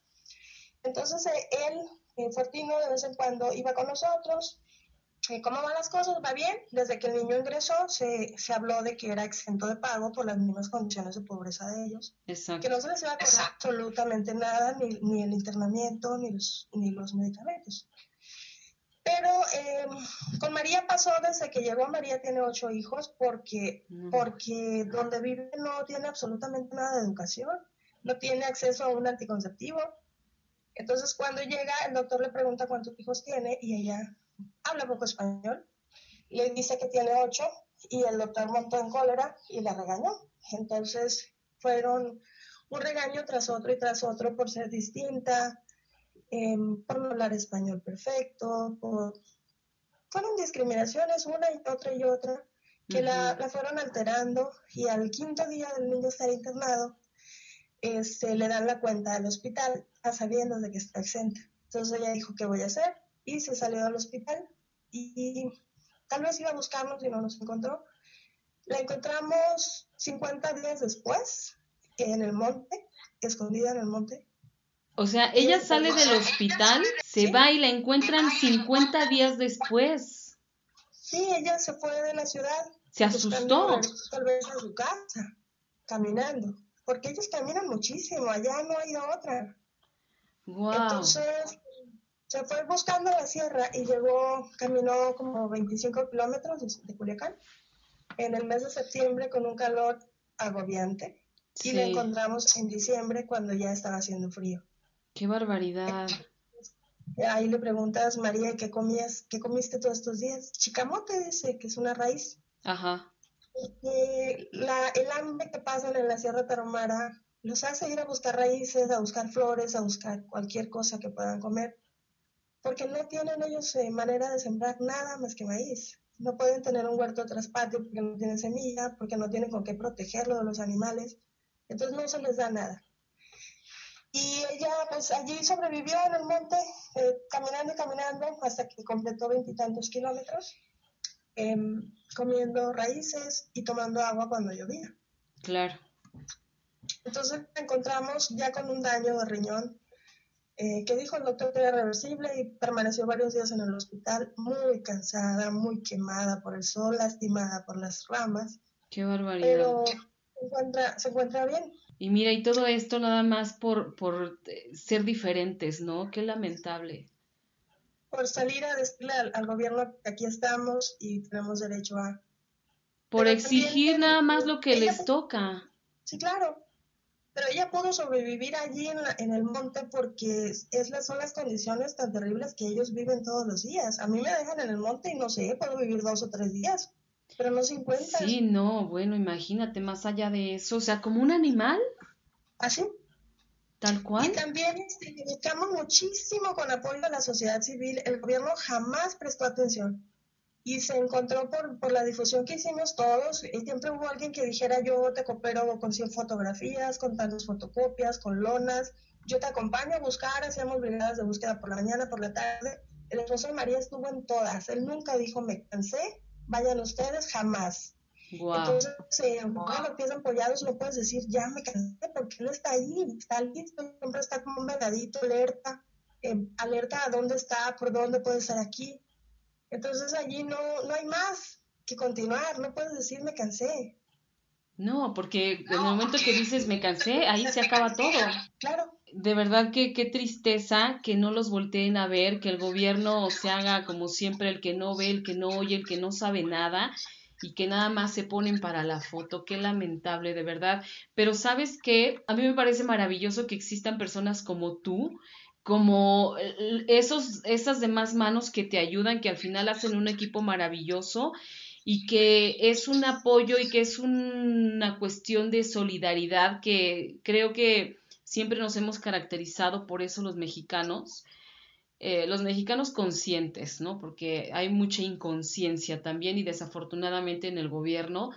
Entonces eh, él, eh, Fortino, de vez en cuando iba con nosotros, ¿Cómo van las cosas? ¿Va bien? Desde que el niño ingresó se, se, habló de que era exento de pago por las mismas condiciones de pobreza de ellos. Exacto. Que no se les iba a cobrar absolutamente nada, ni, ni, el internamiento, ni los, ni los medicamentos. Pero eh, con María pasó desde que llegó, María tiene ocho hijos porque, porque donde vive no tiene absolutamente nada de educación, no tiene acceso a un anticonceptivo. Entonces cuando llega el doctor le pregunta cuántos hijos tiene y ella habla poco español, le dice que tiene ocho y el doctor montó en cólera y la regañó. Entonces fueron un regaño tras otro y tras otro por ser distinta, em, por no hablar español perfecto, por... fueron discriminaciones una y otra y otra que la, la, fueron alterando y al quinto día del niño estar internado, se este, le dan la cuenta al hospital a sabiendas de que está exenta. Entonces ella dijo, ¿qué voy a hacer? Y se salió del hospital y tal vez iba a buscarnos y no nos encontró. La encontramos 50 días después en el monte, escondida en el monte. O sea, ella sale del hospital, se va y la encuentran 50 días después. Sí, ella se fue de la ciudad. Se asustó. Tal vez a su casa, caminando. Porque ellos caminan muchísimo, allá no hay otra. Wow. Entonces, se fue buscando la sierra y llegó, caminó como 25 kilómetros de, Culiacán en el mes de septiembre con un calor agobiante y la encontramos en diciembre cuando ya estaba haciendo frío. ¡Qué barbaridad! Ahí le preguntas, María, ¿qué comías? ¿Qué comiste todos estos días? Chicamote, dice, que es una raíz. Ajá. la, el hambre que pasan en la Sierra Tarahumara los hace ir a buscar raíces, a buscar flores, a buscar cualquier cosa que puedan comer porque no tienen ellos eh, manera de sembrar nada más que maíz. No pueden tener un huerto tras patio porque no tienen semilla, porque no tienen con qué protegerlo de los animales. Entonces no se les da nada. Y ella pues allí sobrevivió en el monte, eh, caminando y caminando hasta que completó veintitantos kilómetros, em, comiendo raíces y tomando agua cuando llovía. Claro. Entonces encontramos ya con un daño de riñón eh, que dijo el doctor que era reversible y permaneció varios días en el hospital muy cansada, muy quemada por el sol, lastimada por las ramas. Qué barbaridad. Pero se encuentra, se encuentra bien. Y mira, y todo esto nada más por, por eh, ser diferentes, ¿no? Qué lamentable. Por salir a decirle al, gobierno que aquí estamos y tenemos derecho a... Por exigir nada más lo que les toca. Sí, claro pero ella pudo sobrevivir allí en, en el monte porque es, son las condiciones tan terribles que ellos viven todos los días. A mí me dejan en el monte y no sé, puedo vivir dos o tres días, pero no 50. Sí, no, bueno, imagínate más allá de eso, o sea, como un animal. Así. Tal cual. Y también este, buscamos muchísimo con apoyo de la sociedad civil. El gobierno jamás prestó atención y se encontró por, por, la difusión que hicimos todos, y siempre hubo alguien que dijera yo te coopero con 100 fotografías, con tantas fotocopias, con lonas, yo te acompaño a buscar, hacíamos brigadas de búsqueda por la mañana, por la tarde. El esposo de María estuvo en todas, él nunca dijo me cansé, vayan ustedes, jamás. Entonces, eh, wow. los pies empollados no puedes decir ya me cansé, porque él está ahí, está listo, siempre está como un vedadito, alerta, eh, alerta a dónde está, por dónde puede estar aquí entonces allí no, no hay más que continuar, no puedes decir me cansé. No, porque en el momento que dices me cansé, ahí se acaba todo. Claro. De verdad que qué tristeza que no los volteen a ver, que el gobierno se haga como siempre el que no ve, el que no oye, el que no sabe nada y que nada más se ponen para la foto. Qué lamentable, de verdad. Pero sabes qué, a mí me parece maravilloso que existan personas como tú como esos, esas demás manos que te ayudan, que al final hacen un equipo maravilloso y que es un apoyo y que es una cuestión de solidaridad que creo que siempre nos hemos caracterizado por eso los mexicanos. Eh, los mexicanos conscientes, ¿no? Porque hay mucha inconsciencia también y desafortunadamente en el gobierno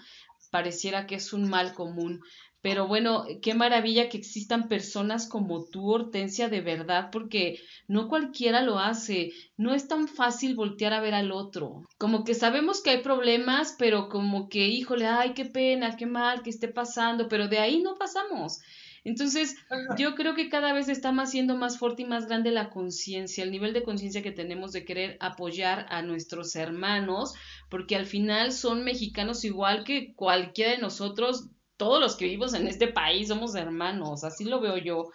pareciera que es un mal común. Pero bueno, qué maravilla que existan personas como tú, Hortensia, de verdad, porque no cualquiera lo hace. No es tan fácil voltear a ver al otro. Como que sabemos que hay problemas, pero como que, híjole, ay, qué pena, qué mal que esté pasando, pero de ahí no pasamos. Entonces, yo creo que cada vez está más siendo más fuerte y más grande la conciencia, el nivel de conciencia que tenemos de querer apoyar a nuestros hermanos, porque al final son mexicanos igual que cualquiera de nosotros todos los que vivimos en este país somos hermanos, así lo veo yo.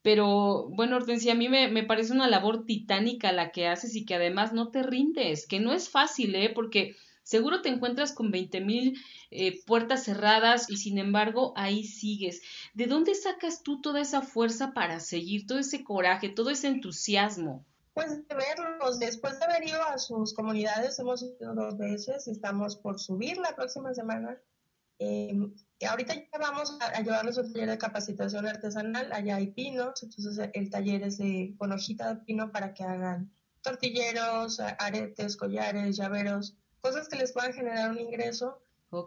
Pero bueno, Hortensia, a mí me, parece una labor titánica la que haces y que además no te rindes, que no es fácil, ¿eh? Porque seguro te encuentras con veinte mil eh, puertas cerradas y sin embargo ahí sigues. ¿De dónde sacas tú toda esa fuerza para seguir, todo ese coraje, todo ese entusiasmo? Pues de verlos, después de haber ido a sus comunidades, hemos ido dos veces, estamos por subir la próxima semana. Eh, ahorita ya vamos a, llevarles un taller de capacitación artesanal, allá hay pinos, entonces el taller es de, con hojita de pino para que hagan tortilleros, aretes, collares, llaveros, cosas que les puedan generar un ingreso.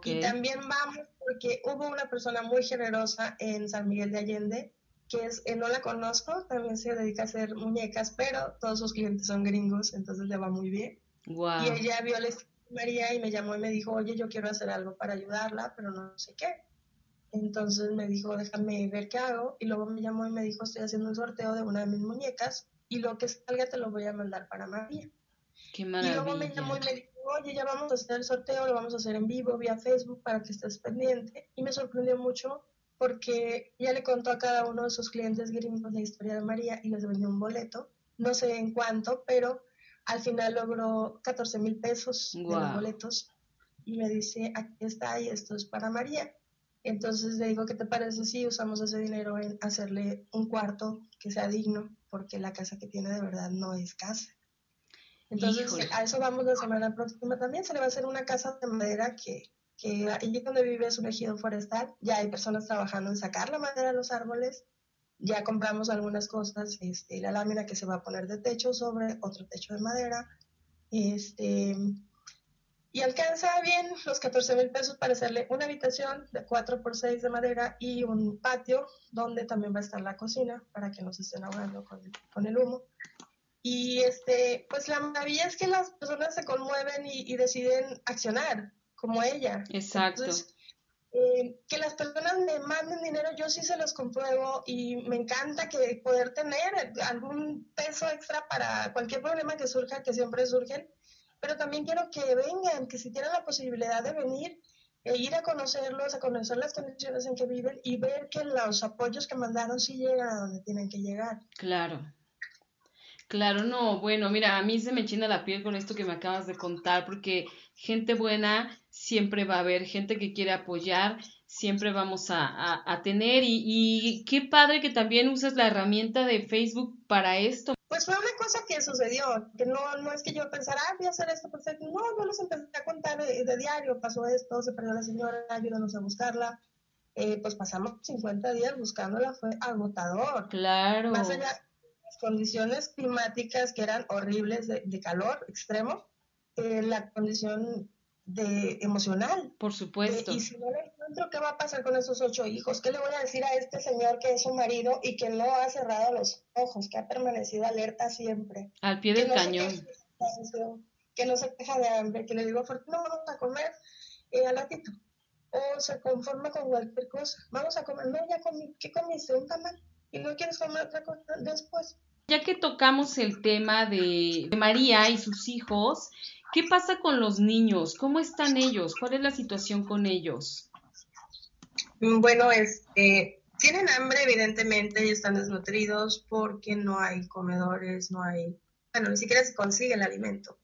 Y también vamos porque hubo una persona muy generosa en San Miguel de Allende, que es, eh, no la conozco, también se dedica a hacer muñecas, pero todos sus clientes son gringos, entonces le va muy bien. Y ella vio la María y me llamó y me dijo, oye, yo quiero hacer algo para ayudarla, pero no sé qué. Entonces me dijo, déjame ver qué hago. Y luego me llamó y me dijo, estoy haciendo un sorteo de una de mis muñecas y lo que salga te lo voy a mandar para María. Qué maravilla. Y luego me llamó y me dijo, oye, ya vamos a hacer el sorteo, lo vamos a hacer en vivo, vía Facebook, para que estés pendiente. Y me sorprendió mucho porque ya le contó a cada uno de sus clientes gringos la historia de María y les vendió un boleto. No sé en cuánto, pero al final logró 14 mil pesos de los boletos y me dice, aquí está y esto es para María. Entonces le digo, ¿qué te parece si usamos ese dinero en hacerle un cuarto que sea digno? Porque la casa que tiene de verdad no es casa. Entonces a eso vamos la semana próxima también. Se le va a hacer una casa de madera que, que allí donde vive es un ejido forestal. Ya hay personas trabajando en sacar la madera de los árboles ya compramos algunas cosas, este, la lámina que se va a poner de techo sobre otro techo de madera, este, y alcanza bien los 14 mil pesos para hacerle una habitación de 4 por 6 de madera y un patio donde también va a estar la cocina para que no se estén ahogando con, con el humo. Y este, pues la maravilla es que las personas se conmueven y, deciden accionar como ella. Exacto. Eh, que las personas me manden dinero, yo sí se los compruebo y me encanta que poder tener algún peso extra para cualquier problema que surja, que siempre surgen, pero también quiero que vengan, que si tienen la posibilidad de venir e ir a conocerlos, a conocer las condiciones en que viven y ver que los apoyos que mandaron sí llegan a donde tienen que llegar. Claro. Claro, no, bueno, mira, a mí se me china la piel con esto que me acabas de contar, porque gente buena siempre va a haber, gente que quiere apoyar, siempre vamos a, a, tener, y, y, qué padre que también usas la herramienta de Facebook para esto. Pues fue una cosa que sucedió, que no, no es que yo pensara, ah, voy a hacer esto, perfecto, no, yo les empecé a contar de, diario, pasó esto, se perdió la señora, ayúdanos a buscarla, eh, pues pasamos 50 días buscándola, fue agotador. Claro. Más allá, condiciones climáticas que eran horribles de, calor extremo, eh, la condición de emocional. Por supuesto. y si no le encuentro, ¿qué va a pasar con esos ocho hijos? ¿Qué le voy a decir a este señor que es su marido y que no ha cerrado los ojos, que ha permanecido alerta siempre? Al pie del cañón. que no se queja de hambre, que le digo, ¿por qué no vamos a comer eh, al ratito? O se conforma con cualquier cosa. Vamos a comer. No, ya comí. ¿Qué comiste? Un tamal y no quieres comer otra cosa después. Ya que tocamos el tema de, María y sus hijos, ¿qué pasa con los niños? ¿Cómo están ellos? ¿Cuál es la situación con ellos? Mm, bueno, este, tienen hambre evidentemente y están desnutridos porque no hay comedores, no hay, bueno, ni siquiera se consigue el alimento.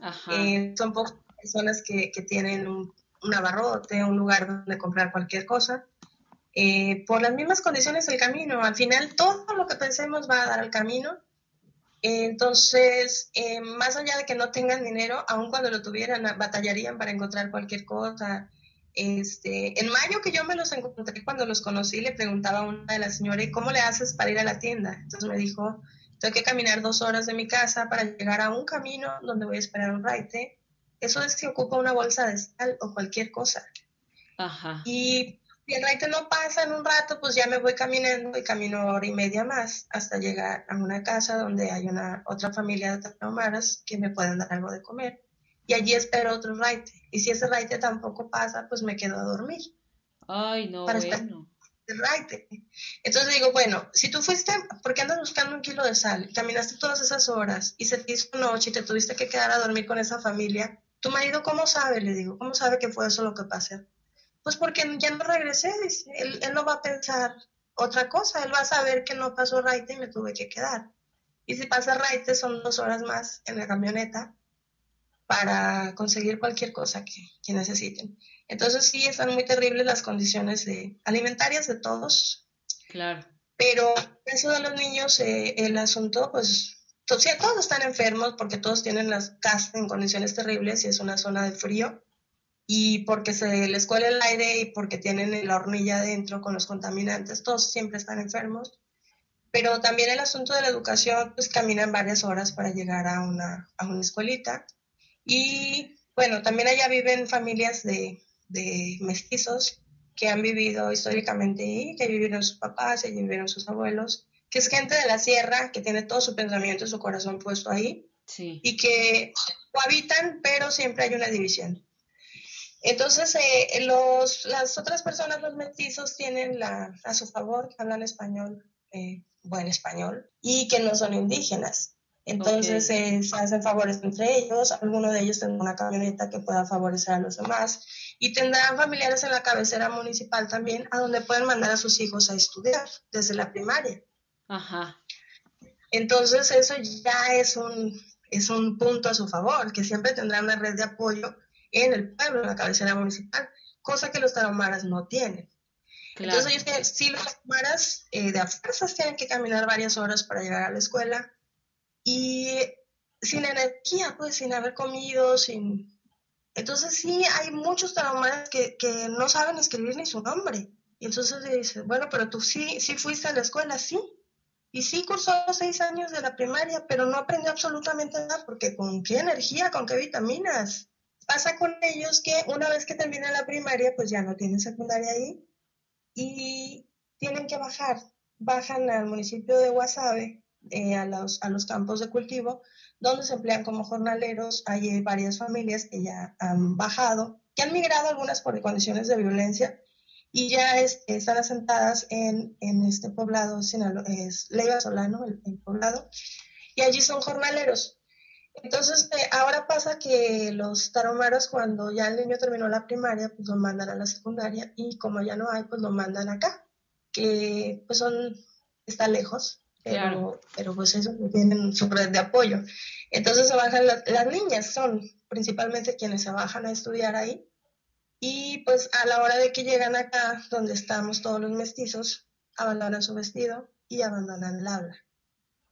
Ajá. Eh, son pocas personas que, que tienen un, un abarrote, un lugar donde comprar cualquier cosa. Eh, por las mismas condiciones del camino. Al final, todo lo que pensemos va a dar al camino Entonces, eh, más allá de que no tengan dinero, aun cuando lo tuvieran, batallarían para encontrar cualquier cosa. Este, en mayo que yo me los encontré cuando los conocí, le preguntaba a una de las señoras, ¿y cómo le haces para ir a la tienda? Entonces me dijo, tengo que caminar dos horas de mi casa para llegar a un camino donde voy a esperar un raite. Eso es si ocupa una bolsa de sal o cualquier cosa. Ajá. Y si el raite no pasa en un rato, pues ya me voy caminando y camino hora y media más hasta llegar a una casa donde hay una otra familia de tarahumaras que me pueden dar algo de comer. Y allí espero otro raite. Y si ese raite tampoco pasa, pues me quedo a dormir. Ay, no, para bueno. El raite. Entonces digo, bueno, si tú fuiste, porque andas buscando un kilo de sal, caminaste todas esas horas y se te hizo noche y te tuviste que quedar a dormir con esa familia, ¿tu marido cómo sabe? Le digo, ¿cómo sabe que fue eso lo que pasó? Pues porque ya no regresé, dice. Él, él, no va a pensar otra cosa, él va a saber que no pasó raite y me tuve que quedar. Y si pasa raite son dos horas más en la camioneta para conseguir cualquier cosa que, que necesiten. Entonces sí, están muy terribles las condiciones de, alimentarias de todos. Claro. Pero eso de los niños, eh, el asunto, pues, to todos están enfermos porque todos tienen las casas en condiciones terribles y es una zona de frío y porque se les cuela el aire y porque tienen la hornilla adentro con los contaminantes, todos siempre están enfermos. Pero también el asunto de la educación, pues caminan varias horas para llegar a una, a una escuelita. Y bueno, también allá viven familias de, de mestizos que han vivido históricamente ahí, que vivieron sus papás, que vivieron sus abuelos, que es gente de la sierra, que tiene todo su pensamiento y su corazón puesto ahí, sí. y que cohabitan, pero siempre hay una división. Entonces, eh, los, las otras personas, los mestizos, tienen la, a su favor que hablan español, eh, buen español, y que no son indígenas. Entonces, eh, se hacen favores entre ellos, alguno de ellos tendrá una camioneta que pueda favorecer a los demás, y tendrán familiares en la cabecera municipal también, a donde pueden mandar a sus hijos a estudiar desde la primaria. Ajá. Entonces, eso ya es un, es un punto a su favor, que siempre tendrán una red de apoyo en el pueblo, en la cabecera municipal, cosa que los tarahumaras no tienen. Entonces ellos tienen, sí, los tarahumaras eh, de a fuerzas tienen que caminar varias horas para llegar a la escuela y sin energía, pues sin haber comido, sin... Entonces sí, hay muchos tarahumaras que, que no saben escribir ni su nombre. Y entonces le dicen, bueno, pero tú sí, sí fuiste a la escuela, sí. Y sí cursó seis años de la primaria, pero no aprendió absolutamente nada, porque ¿con qué energía, con qué vitaminas? Pasa con ellos que una vez que terminan la primaria, pues ya no tienen secundaria ahí y tienen que bajar. Bajan al municipio de Guasave, eh, a, los, a los campos de cultivo, donde se emplean como jornaleros. Hay varias familias que ya han bajado, que han migrado algunas por condiciones de violencia y ya están asentadas en, en este poblado, es Leiva Solano, el poblado, y allí son jornaleros. Entonces, eh, ahora pasa que los taromaros, cuando ya el niño terminó la primaria, pues lo mandan a la secundaria y como ya no hay, pues lo mandan acá, que pues son, está lejos, pero, pero pues eso tienen su red de apoyo. Entonces se bajan las niñas, son principalmente quienes se bajan a estudiar ahí y pues a la hora de que llegan acá, donde estamos todos los mestizos, abandonan su vestido y abandonan el habla.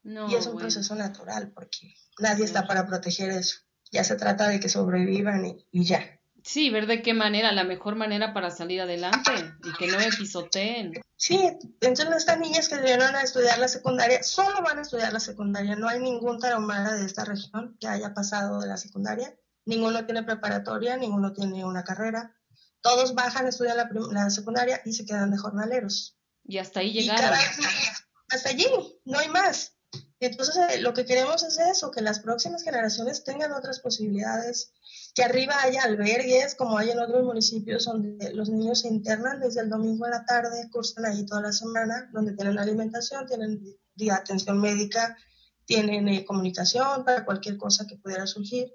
Y es un proceso natural porque nadie está para proteger eso. Ya se trata de que sobrevivan y, ya. Sí, ver de qué manera, la mejor manera para salir adelante y que no me pisoteen. Sí, entonces estas niñas que vinieron a estudiar la secundaria solo van a estudiar la secundaria. No hay ningún tarahumara de esta región que haya pasado de la secundaria. Ninguno tiene preparatoria, ninguno tiene una carrera. Todos bajan, estudiar la, la secundaria y se quedan de jornaleros. Y hasta ahí llegaron. hasta allí, no hay más. Entonces, eh, lo que queremos es eso, que las próximas generaciones tengan otras posibilidades, que arriba haya albergues, como hay en otros municipios, donde los niños se internan desde el domingo a la tarde, cursan ahí toda la semana, donde tienen alimentación, tienen atención médica, tienen eh, comunicación para cualquier cosa que pudiera surgir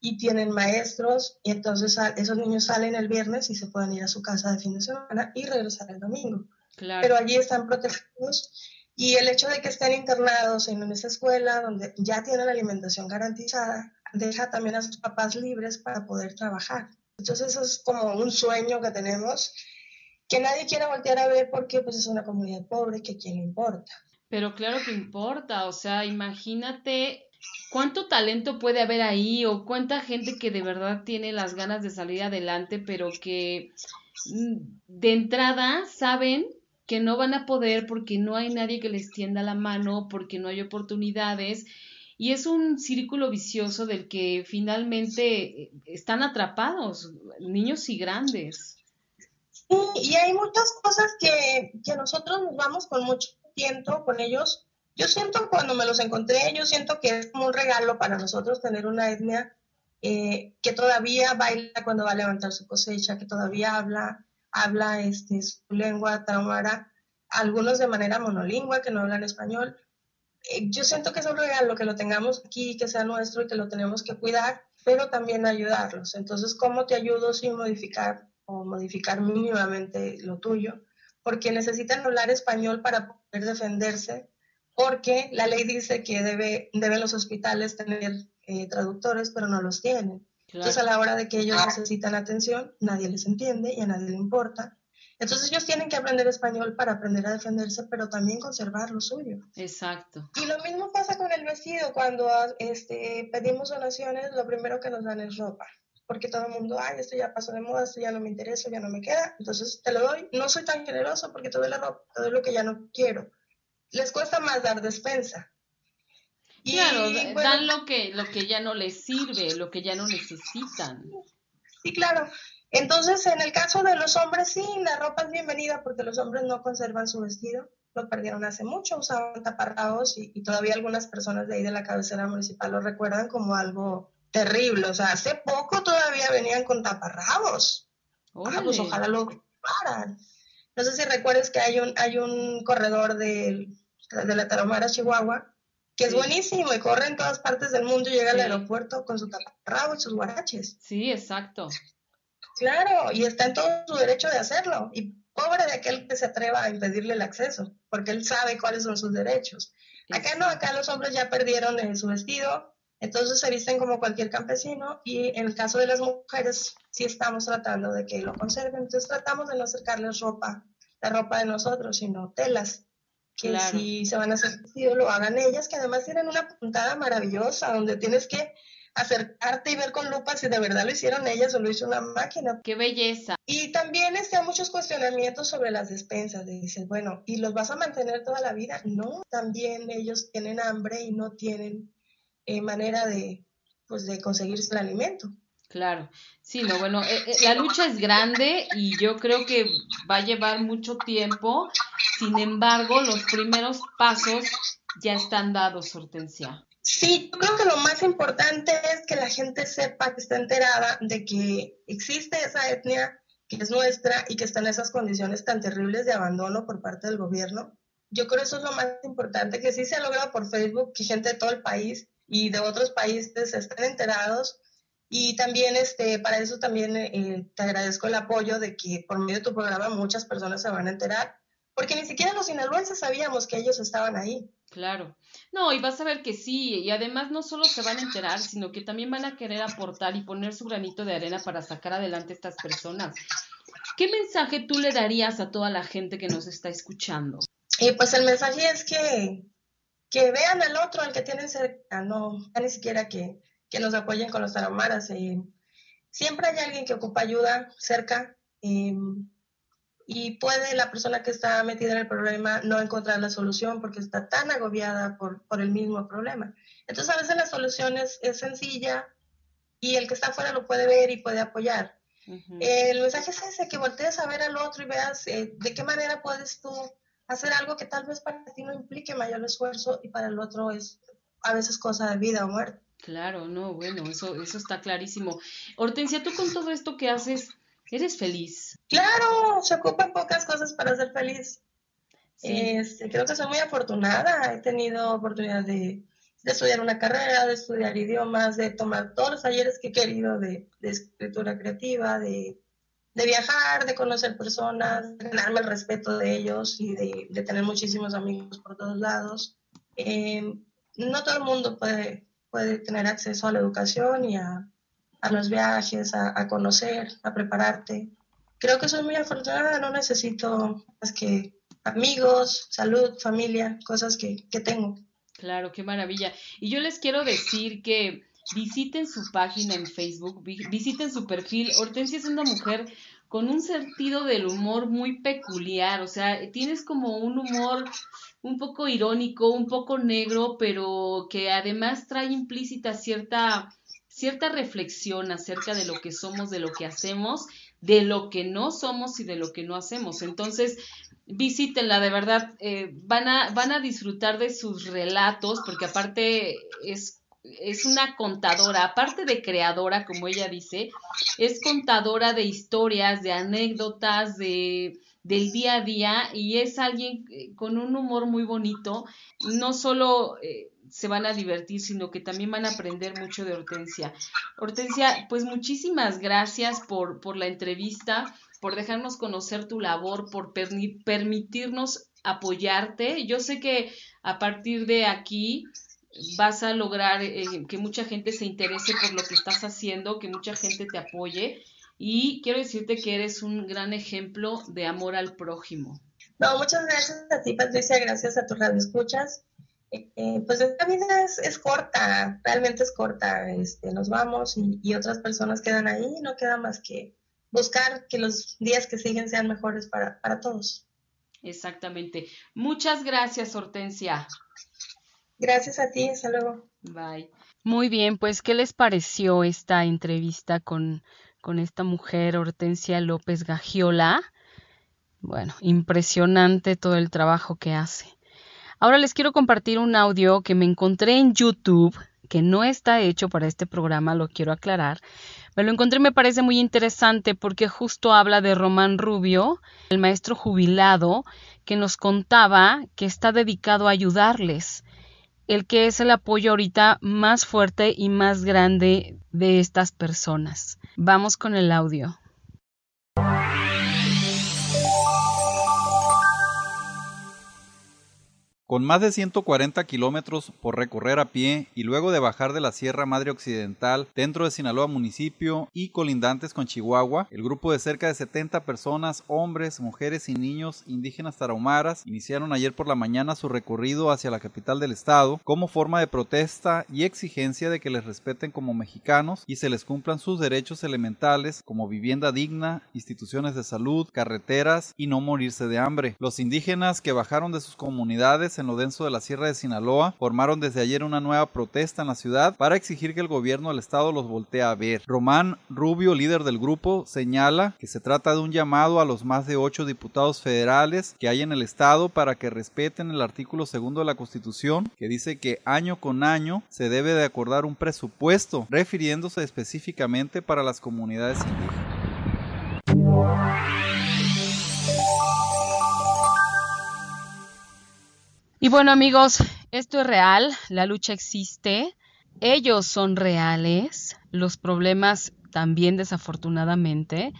y tienen maestros y entonces esos niños salen el viernes y se pueden ir a su casa de fin de semana y regresar el domingo. Pero allí están protegidos y el hecho de que estén internados en esa escuela donde ya tienen alimentación garantizada, deja también a sus papás libres para poder trabajar. Entonces eso es como un sueño que tenemos, que nadie quiera voltear a ver porque pues es una comunidad pobre, que quién le importa. Pero claro que importa, o sea, imagínate cuánto talento puede haber ahí o cuánta gente que de verdad tiene las ganas de salir adelante, pero que mm, de entrada saben que no van a poder porque no hay nadie que les tienda la mano, porque no hay oportunidades. Y es un círculo vicioso del que finalmente eh, están atrapados, niños y grandes. y hay muchas cosas que, que nosotros nos vamos con mucho tiempo con ellos yo siento cuando me los encontré, yo siento que es como un regalo para nosotros tener una etnia eh, que todavía baila cuando va a levantar su cosecha, que todavía habla, habla este, su lengua tarahumara, algunos de manera monolingüe que no hablan español. Eh, yo siento que es un regalo que lo tengamos aquí, que sea nuestro y que lo tenemos que cuidar, pero también ayudarlos. Entonces, ¿cómo te ayudo sin modificar o modificar mínimamente lo tuyo? Porque necesitan hablar español para poder defenderse porque la ley dice que debe, deben los hospitales tener eh, traductores, pero no los tienen. Entonces, a la hora de que ellos necesitan atención, nadie les entiende y a nadie le importa. Entonces, ellos tienen que aprender español para aprender a defenderse, pero también conservar lo suyo. Exacto. Y lo mismo pasa con el vestido. Cuando este, pedimos donaciones, lo primero que nos dan es ropa. Porque todo el mundo, ay, esto ya pasó de moda, esto ya no me interesa, ya no me queda. Entonces, te lo doy. No soy tan generoso porque te doy la ropa, te doy lo que ya no quiero les cuesta más dar despensa. Claro, dan lo que, lo que ya no les sirve, lo que ya no necesitan. Sí, claro. Entonces, en el caso de los hombres, sí, la ropa es bienvenida porque los hombres no conservan su vestido, lo perdieron hace mucho, usaban taparrabos y, todavía algunas personas de ahí de la cabecera municipal lo recuerdan como algo terrible. O sea, hace poco todavía venían con taparrabos. Ah, pues ojalá lo paran. No sé si recuerdas que hay un, hay un corredor de, de la Tarahumara, Chihuahua, que es buenísimo y corre en todas partes del mundo y llega al aeropuerto con su taparrabo y sus guaraches. Sí, exacto. Claro, y está en todo su derecho de hacerlo. Y pobre de aquel que se atreva a impedirle el acceso, porque él sabe cuáles son sus derechos. Acá no, acá los hombres ya perdieron en su vestido, entonces se visten como cualquier campesino y en el caso de las mujeres sí estamos tratando de que lo conserven, entonces tratamos de no acercarles ropa, la ropa de nosotros, sino telas que si se van a hacer lo hagan ellas, que además tienen una puntada maravillosa donde tienes que acercarte y ver con lupa si de verdad lo hicieron ellas o lo hizo una máquina. ¡Qué belleza! Y también están muchos cuestionamientos sobre las despensas. dices, bueno, ¿y los vas a mantener toda la vida? No, también ellos tienen hambre y no tienen eh, manera de, pues, de conseguirse el alimento. Claro, sí, no, bueno, eh, eh, la lucha es grande y yo creo que va a llevar mucho tiempo, sin embargo, los primeros pasos ya están dados, Hortensia. Sí, yo creo que lo más importante es que la gente sepa que está enterada de que existe esa etnia que es nuestra y que está en esas condiciones tan terribles de abandono por parte del gobierno. Yo creo que eso es lo más importante, que sí se ha logrado por Facebook, que gente de todo el país y de otros países estén enterados y también este, para eso también eh, te agradezco el apoyo de que por medio de tu programa muchas personas se van a enterar, porque ni siquiera los sinaloenses sabíamos que ellos estaban ahí. Claro. No, y vas a ver que sí, y además no solo se van a enterar, sino que también van a querer aportar y poner su granito de arena para sacar adelante a estas personas. ¿Qué mensaje tú le darías a toda la gente que nos está escuchando? Y pues el mensaje es que, que vean al otro, al que tienen cerca, no, ni siquiera que, que nos apoyen con los tarahumaras. Eh, siempre hay alguien que ocupa ayuda cerca eh, y puede la persona que está metida en el problema no encontrar la solución porque está tan agobiada por, por el mismo problema. Entonces a veces la solución es, sencilla y el que está afuera lo puede ver y puede apoyar. el mensaje es ese, que voltees a ver al otro y veas eh, de qué manera puedes tú hacer algo que tal vez para ti no implique mayor esfuerzo y para el otro es a veces cosa de vida o muerte. Claro, no, bueno, eso, eso está clarísimo. Hortensia, tú con todo esto que haces, ¿eres feliz? Claro, se ocupan pocas cosas para ser feliz. Este, creo que soy muy afortunada. He tenido oportunidad de, estudiar una carrera, de estudiar idiomas, de tomar todos los talleres que he querido de, escritura creativa, de, viajar, de conocer personas, de ganarme el respeto de ellos y de, tener muchísimos amigos por todos lados. Eh, no todo el mundo puede puede tener acceso a la educación y a, los viajes, a, conocer, a prepararte. Creo que soy muy afortunada, no necesito más que amigos, salud, familia, cosas que, que tengo. Claro, qué maravilla. Y yo les quiero decir que visiten su página en Facebook, visiten su perfil. Hortensia es una mujer con un sentido del humor muy peculiar, o sea, tienes como un humor un poco irónico, un poco negro, pero que además trae implícita cierta cierta reflexión acerca de lo que somos, de lo que hacemos, de lo que no somos y de lo que no hacemos. Entonces, visítenla, de verdad, eh, van, a, van a disfrutar de sus relatos, porque aparte es es una contadora, aparte de creadora, como ella dice, es contadora de historias, de anécdotas, de, del día a día y es alguien eh, con un humor muy bonito. No solo eh, se van a divertir, sino que también van a aprender mucho de Hortensia. Hortensia, pues muchísimas gracias por, por la entrevista, por dejarnos conocer tu labor, por permitirnos apoyarte. Yo sé que a partir de aquí vas a lograr eh, que mucha gente se interese por lo que estás haciendo, que mucha gente te apoye. Y quiero decirte que eres un gran ejemplo de amor al prójimo. No, muchas gracias a ti, Patricia, gracias a tus radioescuchas. Eh, pues esta vida es, es, corta, realmente es corta. Este, nos vamos y, y, otras personas quedan ahí y no queda más que buscar que los días que siguen sean mejores para, para todos. Exactamente. Muchas gracias, Hortensia. Gracias a ti, hasta luego. Bye. Muy bien, pues, ¿qué les pareció esta entrevista con, con esta mujer, Hortensia López Gagiola? Bueno, impresionante todo el trabajo que hace. Ahora les quiero compartir un audio que me encontré en YouTube, que no está hecho para este programa, lo quiero aclarar. Me lo encontré y me parece muy interesante porque justo habla de Román Rubio, el maestro jubilado, que nos contaba que está dedicado a ayudarles el que es el apoyo ahorita más fuerte y más grande de estas personas. Vamos con el audio. Con más de 140 kilómetros por recorrer a pie y luego de bajar de la Sierra Madre Occidental dentro de Sinaloa municipio y colindantes con Chihuahua, el grupo de cerca de 70 personas, hombres, mujeres y niños indígenas tarahumaras iniciaron ayer por la mañana su recorrido hacia la capital del estado como forma de protesta y exigencia de que les respeten como mexicanos y se les cumplan sus derechos elementales como vivienda digna, instituciones de salud, carreteras y no morirse de hambre. Los indígenas que bajaron de sus comunidades en lo denso de la Sierra de Sinaloa formaron desde ayer una nueva protesta en la ciudad para exigir que el gobierno del estado los voltee a ver. Román Rubio, líder del grupo, señala que se trata de un llamado a los más de ocho diputados federales que hay en el estado para que respeten el artículo segundo de la Constitución que dice que año con año se debe de acordar un presupuesto refiriéndose específicamente para las comunidades indígenas. Y bueno amigos, esto es real, la lucha existe, ellos son reales, los problemas también desafortunadamente,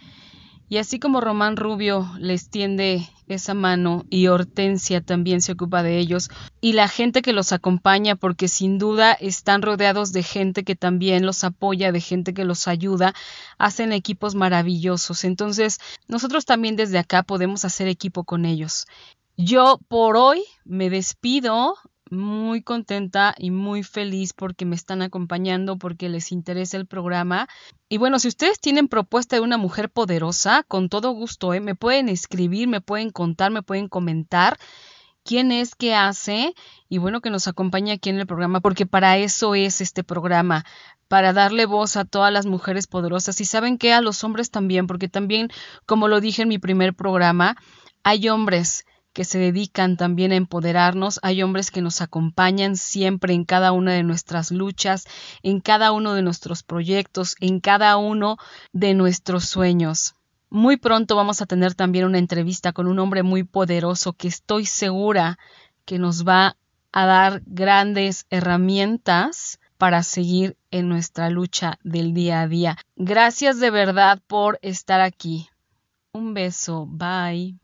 y así como Román Rubio les tiende esa mano y Hortensia también se ocupa de ellos, y la gente que los acompaña, porque sin duda están rodeados de gente que también los apoya, de gente que los ayuda, hacen equipos maravillosos. Entonces, nosotros también desde acá podemos hacer equipo con ellos. Yo por hoy me despido muy contenta y muy feliz porque me están acompañando, porque les interesa el programa. Y bueno, si ustedes tienen propuesta de una mujer poderosa, con todo gusto, ¿eh? me pueden escribir, me pueden contar, me pueden comentar quién es, qué hace y bueno, que nos acompañe aquí en el programa, porque para eso es este programa, para darle voz a todas las mujeres poderosas y saben que a los hombres también, porque también, como lo dije en mi primer programa, hay hombres que se dedican también a empoderarnos, hay hombres que nos acompañan siempre en cada una de nuestras luchas, en cada uno de nuestros proyectos, en cada uno de nuestros sueños. Muy pronto vamos a tener también una entrevista con un hombre muy poderoso que estoy segura que nos va a dar grandes herramientas para seguir en nuestra lucha del día a día. Gracias de verdad por estar aquí. Un beso. Bye.